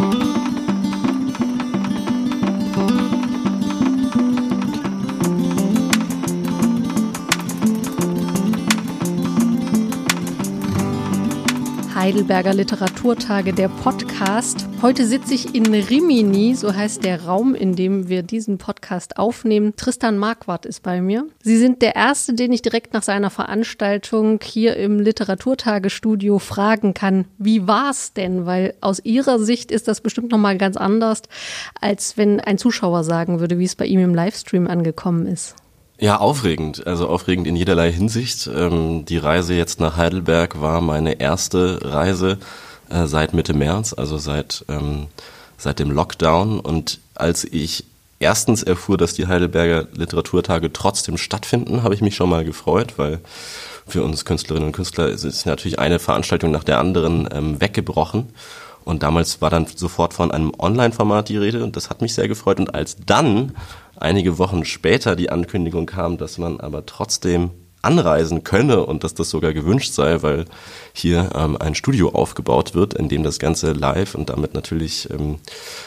Thank you. Heidelberger Literaturtage, der Podcast. Heute sitze ich in Rimini, so heißt der Raum, in dem wir diesen Podcast aufnehmen. Tristan Marquardt ist bei mir. Sie sind der Erste, den ich direkt nach seiner Veranstaltung hier im Literaturtagestudio fragen kann, wie war's denn? Weil aus Ihrer Sicht ist das bestimmt nochmal ganz anders, als wenn ein Zuschauer sagen würde, wie es bei ihm im Livestream angekommen ist. Ja, aufregend. Also aufregend in jederlei Hinsicht. Ähm, die Reise jetzt nach Heidelberg war meine erste Reise äh, seit Mitte März, also seit, ähm, seit dem Lockdown. Und als ich erstens erfuhr, dass die Heidelberger Literaturtage trotzdem stattfinden, habe ich mich schon mal gefreut, weil für uns Künstlerinnen und Künstler ist es natürlich eine Veranstaltung nach der anderen ähm, weggebrochen. Und damals war dann sofort von einem Online-Format die Rede und das hat mich sehr gefreut. Und als dann einige Wochen später die Ankündigung kam, dass man aber trotzdem anreisen könne und dass das sogar gewünscht sei, weil hier ähm, ein Studio aufgebaut wird, in dem das Ganze live und damit natürlich ähm,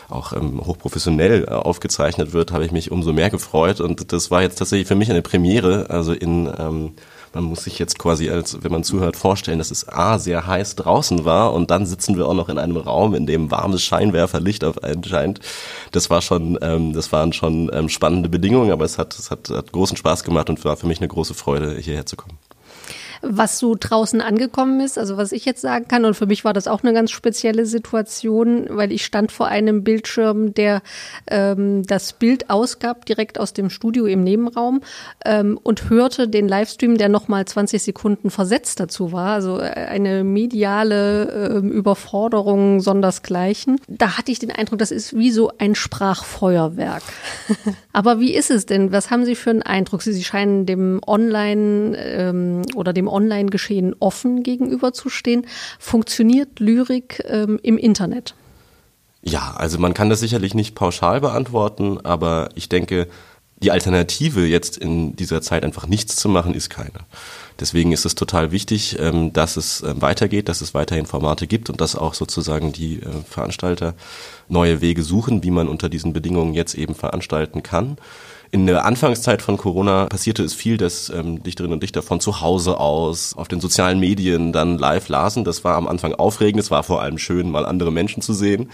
auch ähm, hochprofessionell äh, aufgezeichnet wird, habe ich mich umso mehr gefreut und das war jetzt tatsächlich für mich eine Premiere, also in ähm, man muss sich jetzt quasi, als wenn man zuhört, vorstellen, dass es A, sehr heiß draußen war und dann sitzen wir auch noch in einem Raum, in dem warmes Scheinwerferlicht auf einen scheint. Das war schon, ähm, das waren schon ähm, spannende Bedingungen, aber es hat, es hat, hat großen Spaß gemacht und war für mich eine große Freude, hierher zu kommen was so draußen angekommen ist. Also was ich jetzt sagen kann, und für mich war das auch eine ganz spezielle Situation, weil ich stand vor einem Bildschirm, der ähm, das Bild ausgab, direkt aus dem Studio im Nebenraum ähm, und hörte den Livestream, der nochmal 20 Sekunden versetzt dazu war. Also äh, eine mediale ähm, Überforderung sondersgleichen. Da hatte ich den Eindruck, das ist wie so ein Sprachfeuerwerk. Aber wie ist es denn? Was haben Sie für einen Eindruck? Sie, Sie scheinen dem Online ähm, oder dem Online-Geschehen offen gegenüberzustehen. Funktioniert Lyrik ähm, im Internet? Ja, also man kann das sicherlich nicht pauschal beantworten, aber ich denke, die Alternative jetzt in dieser Zeit einfach nichts zu machen, ist keine. Deswegen ist es total wichtig, ähm, dass es ähm, weitergeht, dass es weiterhin Formate gibt und dass auch sozusagen die äh, Veranstalter neue Wege suchen, wie man unter diesen Bedingungen jetzt eben veranstalten kann. In der Anfangszeit von Corona passierte es viel, dass ähm, Dichterinnen und Dichter von zu Hause aus auf den sozialen Medien dann live lasen. Das war am Anfang aufregend, es war vor allem schön, mal andere Menschen zu sehen.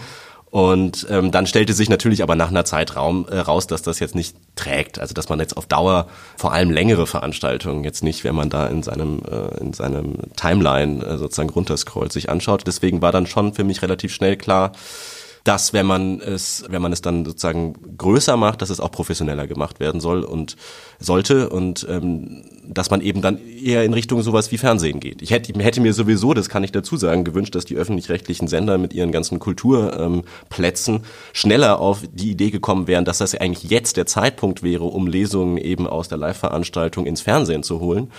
Und ähm, dann stellte sich natürlich aber nach einer Zeit Raum, äh, raus, dass das jetzt nicht trägt. Also dass man jetzt auf Dauer vor allem längere Veranstaltungen jetzt nicht, wenn man da in seinem äh, in seinem Timeline äh, sozusagen runterscrollt, sich anschaut. Deswegen war dann schon für mich relativ schnell klar, dass wenn man es, wenn man es dann sozusagen größer macht, dass es auch professioneller gemacht werden soll und sollte und ähm, dass man eben dann eher in Richtung sowas wie Fernsehen geht. Ich hätte, hätte mir sowieso, das kann ich dazu sagen, gewünscht, dass die öffentlich-rechtlichen Sender mit ihren ganzen Kulturplätzen ähm, schneller auf die Idee gekommen wären, dass das eigentlich jetzt der Zeitpunkt wäre, um Lesungen eben aus der Live-Veranstaltung ins Fernsehen zu holen.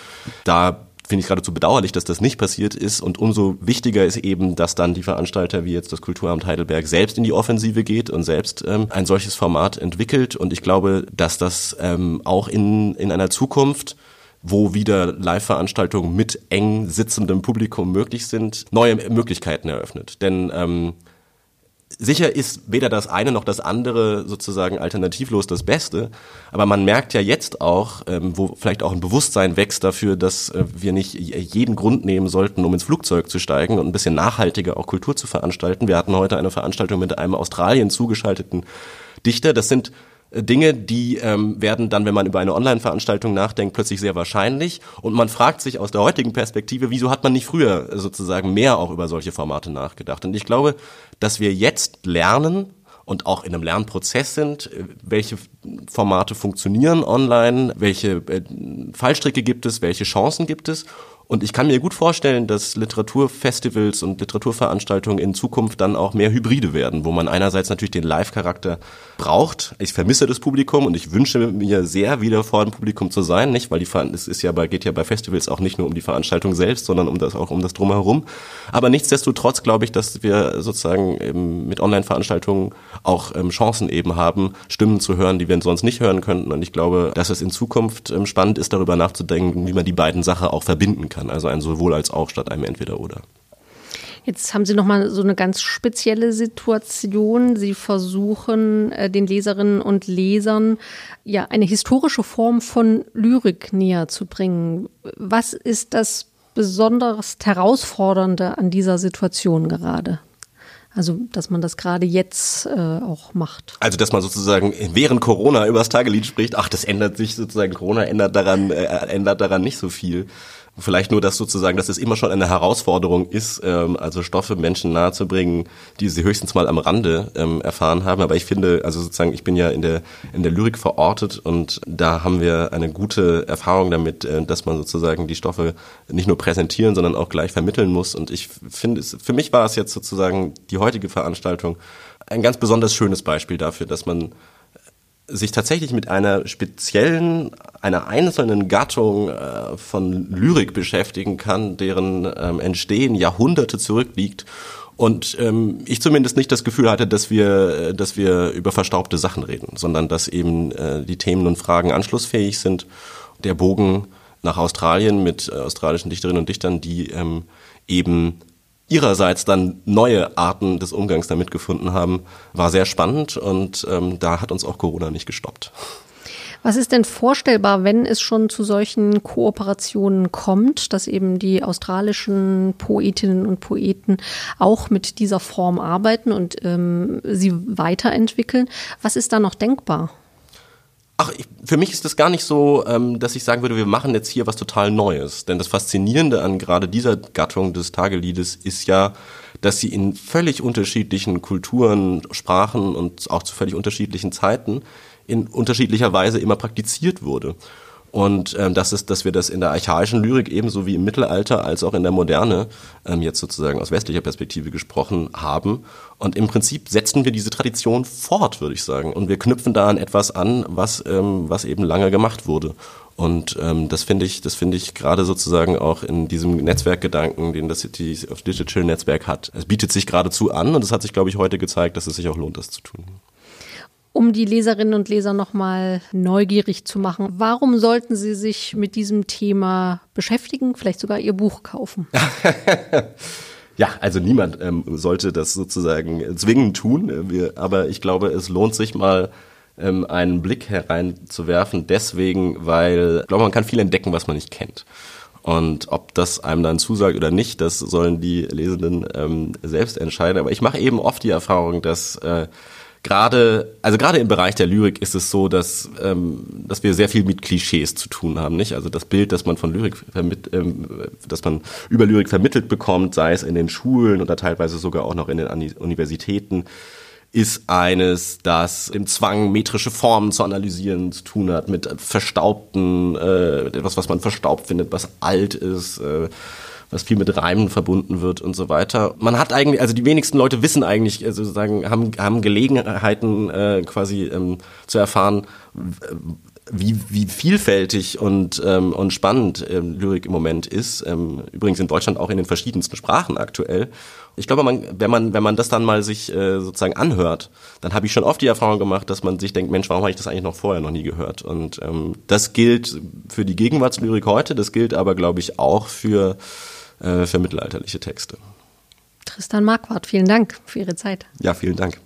Da finde ich geradezu bedauerlich, dass das nicht passiert ist. Und umso wichtiger ist eben, dass dann die Veranstalter wie jetzt das Kulturamt Heidelberg selbst in die Offensive geht und selbst ähm, ein solches Format entwickelt. Und ich glaube, dass das ähm, auch in, in einer Zukunft wo wieder Live-Veranstaltungen mit eng sitzendem Publikum möglich sind, neue Möglichkeiten eröffnet. Denn ähm, Sicher ist weder das eine noch das andere sozusagen alternativlos das Beste, aber man merkt ja jetzt auch, ähm, wo vielleicht auch ein Bewusstsein wächst dafür, dass äh, wir nicht jeden Grund nehmen sollten, um ins Flugzeug zu steigen und ein bisschen nachhaltiger auch Kultur zu veranstalten. Wir hatten heute eine Veranstaltung mit einem Australien zugeschalteten Dichter. Das sind Dinge, die ähm, werden dann, wenn man über eine Online-Veranstaltung nachdenkt, plötzlich sehr wahrscheinlich. Und man fragt sich aus der heutigen Perspektive, wieso hat man nicht früher sozusagen mehr auch über solche Formate nachgedacht? Und ich glaube, dass wir jetzt lernen und auch in einem Lernprozess sind, welche Formate funktionieren online, welche äh, Fallstricke gibt es, welche Chancen gibt es und ich kann mir gut vorstellen, dass Literaturfestivals und Literaturveranstaltungen in Zukunft dann auch mehr Hybride werden, wo man einerseits natürlich den Live-Charakter braucht. Ich vermisse das Publikum und ich wünsche mir sehr, wieder vor dem Publikum zu sein, nicht? Weil die es ist ja bei, geht ja bei Festivals auch nicht nur um die Veranstaltung selbst, sondern um das auch um das drumherum. Aber nichtsdestotrotz glaube ich, dass wir sozusagen mit Online-Veranstaltungen auch ähm, Chancen eben haben, Stimmen zu hören, die wir sonst nicht hören könnten. Und ich glaube, dass es in Zukunft ähm, spannend ist, darüber nachzudenken, wie man die beiden Sachen auch verbinden kann kann. Also ein sowohl als auch statt einem Entweder-Oder. Jetzt haben Sie noch mal so eine ganz spezielle Situation. Sie versuchen äh, den Leserinnen und Lesern ja eine historische Form von Lyrik näher zu bringen. Was ist das besonders herausfordernde an dieser Situation gerade? Also, dass man das gerade jetzt äh, auch macht. Also, dass man sozusagen während Corona über das Tagelied spricht, ach, das ändert sich sozusagen, Corona ändert daran, äh, ändert daran nicht so viel. Vielleicht nur, dass sozusagen, dass es immer schon eine Herausforderung ist, ähm, also Stoffe Menschen nahezubringen, die sie höchstens mal am Rande ähm, erfahren haben. Aber ich finde, also sozusagen, ich bin ja in der in der Lyrik verortet und da haben wir eine gute Erfahrung damit, äh, dass man sozusagen die Stoffe nicht nur präsentieren, sondern auch gleich vermitteln muss. Und ich finde, für mich war es jetzt sozusagen die heutige Veranstaltung ein ganz besonders schönes Beispiel dafür, dass man sich tatsächlich mit einer speziellen, einer einzelnen Gattung äh, von Lyrik beschäftigen kann, deren ähm, Entstehen Jahrhunderte zurückliegt und ähm, ich zumindest nicht das Gefühl hatte, dass wir, äh, dass wir über verstaubte Sachen reden, sondern dass eben äh, die Themen und Fragen anschlussfähig sind. Der Bogen nach Australien mit äh, australischen Dichterinnen und Dichtern, die ähm, eben ihrerseits dann neue Arten des Umgangs damit gefunden haben, war sehr spannend und ähm, da hat uns auch Corona nicht gestoppt. Was ist denn vorstellbar, wenn es schon zu solchen Kooperationen kommt, dass eben die australischen Poetinnen und Poeten auch mit dieser Form arbeiten und ähm, sie weiterentwickeln? Was ist da noch denkbar? Ach, ich, für mich ist das gar nicht so, ähm, dass ich sagen würde, wir machen jetzt hier was total Neues. Denn das Faszinierende an gerade dieser Gattung des Tageliedes ist ja, dass sie in völlig unterschiedlichen Kulturen, Sprachen und auch zu völlig unterschiedlichen Zeiten in unterschiedlicher Weise immer praktiziert wurde. Und ähm, das ist, dass wir das in der archaischen Lyrik ebenso wie im Mittelalter als auch in der Moderne ähm, jetzt sozusagen aus westlicher Perspektive gesprochen haben. Und im Prinzip setzen wir diese Tradition fort, würde ich sagen. Und wir knüpfen da an etwas an, was, ähm, was eben lange gemacht wurde. Und ähm, das finde ich, das finde ich gerade sozusagen auch in diesem Netzwerkgedanken, den das City of Digital Netzwerk hat. Es bietet sich geradezu an und es hat sich, glaube ich, heute gezeigt, dass es sich auch lohnt, das zu tun um die Leserinnen und Leser nochmal neugierig zu machen. Warum sollten sie sich mit diesem Thema beschäftigen, vielleicht sogar ihr Buch kaufen? Ja, also niemand ähm, sollte das sozusagen zwingend tun, wir, aber ich glaube, es lohnt sich mal ähm, einen Blick hereinzuwerfen, deswegen, weil ich glaube, man kann viel entdecken, was man nicht kennt. Und ob das einem dann zusagt oder nicht, das sollen die Lesenden ähm, selbst entscheiden. Aber ich mache eben oft die Erfahrung, dass äh, gerade, also gerade im Bereich der Lyrik ist es so, dass, ähm, dass wir sehr viel mit Klischees zu tun haben, nicht? Also das Bild, das man von Lyrik vermitt, ähm, das man über Lyrik vermittelt bekommt, sei es in den Schulen oder teilweise sogar auch noch in den Universitäten, ist eines, das im Zwang metrische Formen zu analysieren zu tun hat, mit verstaubten, äh, etwas, was man verstaubt findet, was alt ist, äh, was viel mit Reimen verbunden wird und so weiter. Man hat eigentlich, also die wenigsten Leute wissen eigentlich, also sozusagen, haben, haben Gelegenheiten äh, quasi ähm, zu erfahren, wie, wie vielfältig und, ähm, und spannend ähm, Lyrik im Moment ist. Ähm, übrigens in Deutschland auch in den verschiedensten Sprachen aktuell. Ich glaube, man, wenn man wenn man das dann mal sich äh, sozusagen anhört, dann habe ich schon oft die Erfahrung gemacht, dass man sich denkt, Mensch, warum habe ich das eigentlich noch vorher noch nie gehört? Und ähm, das gilt für die Gegenwartslyrik heute, das gilt aber, glaube ich, auch für äh, für mittelalterliche Texte. Tristan Marquardt, vielen Dank für Ihre Zeit. Ja, vielen Dank.